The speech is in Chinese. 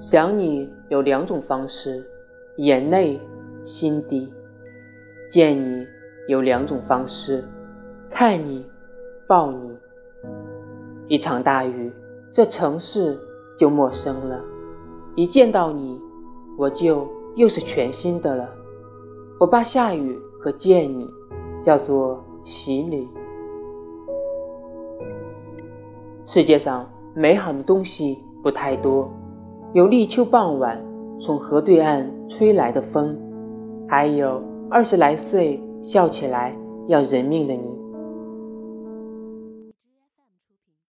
想你有两种方式，眼泪、心底；见你有两种方式，看你、抱你。一场大雨，这城市就陌生了；一见到你，我就又是全新的了。我把下雨和见你叫做洗礼。世界上美好的东西不太多，有立秋傍晚从河对岸吹来的风，还有二十来岁笑起来要人命的你。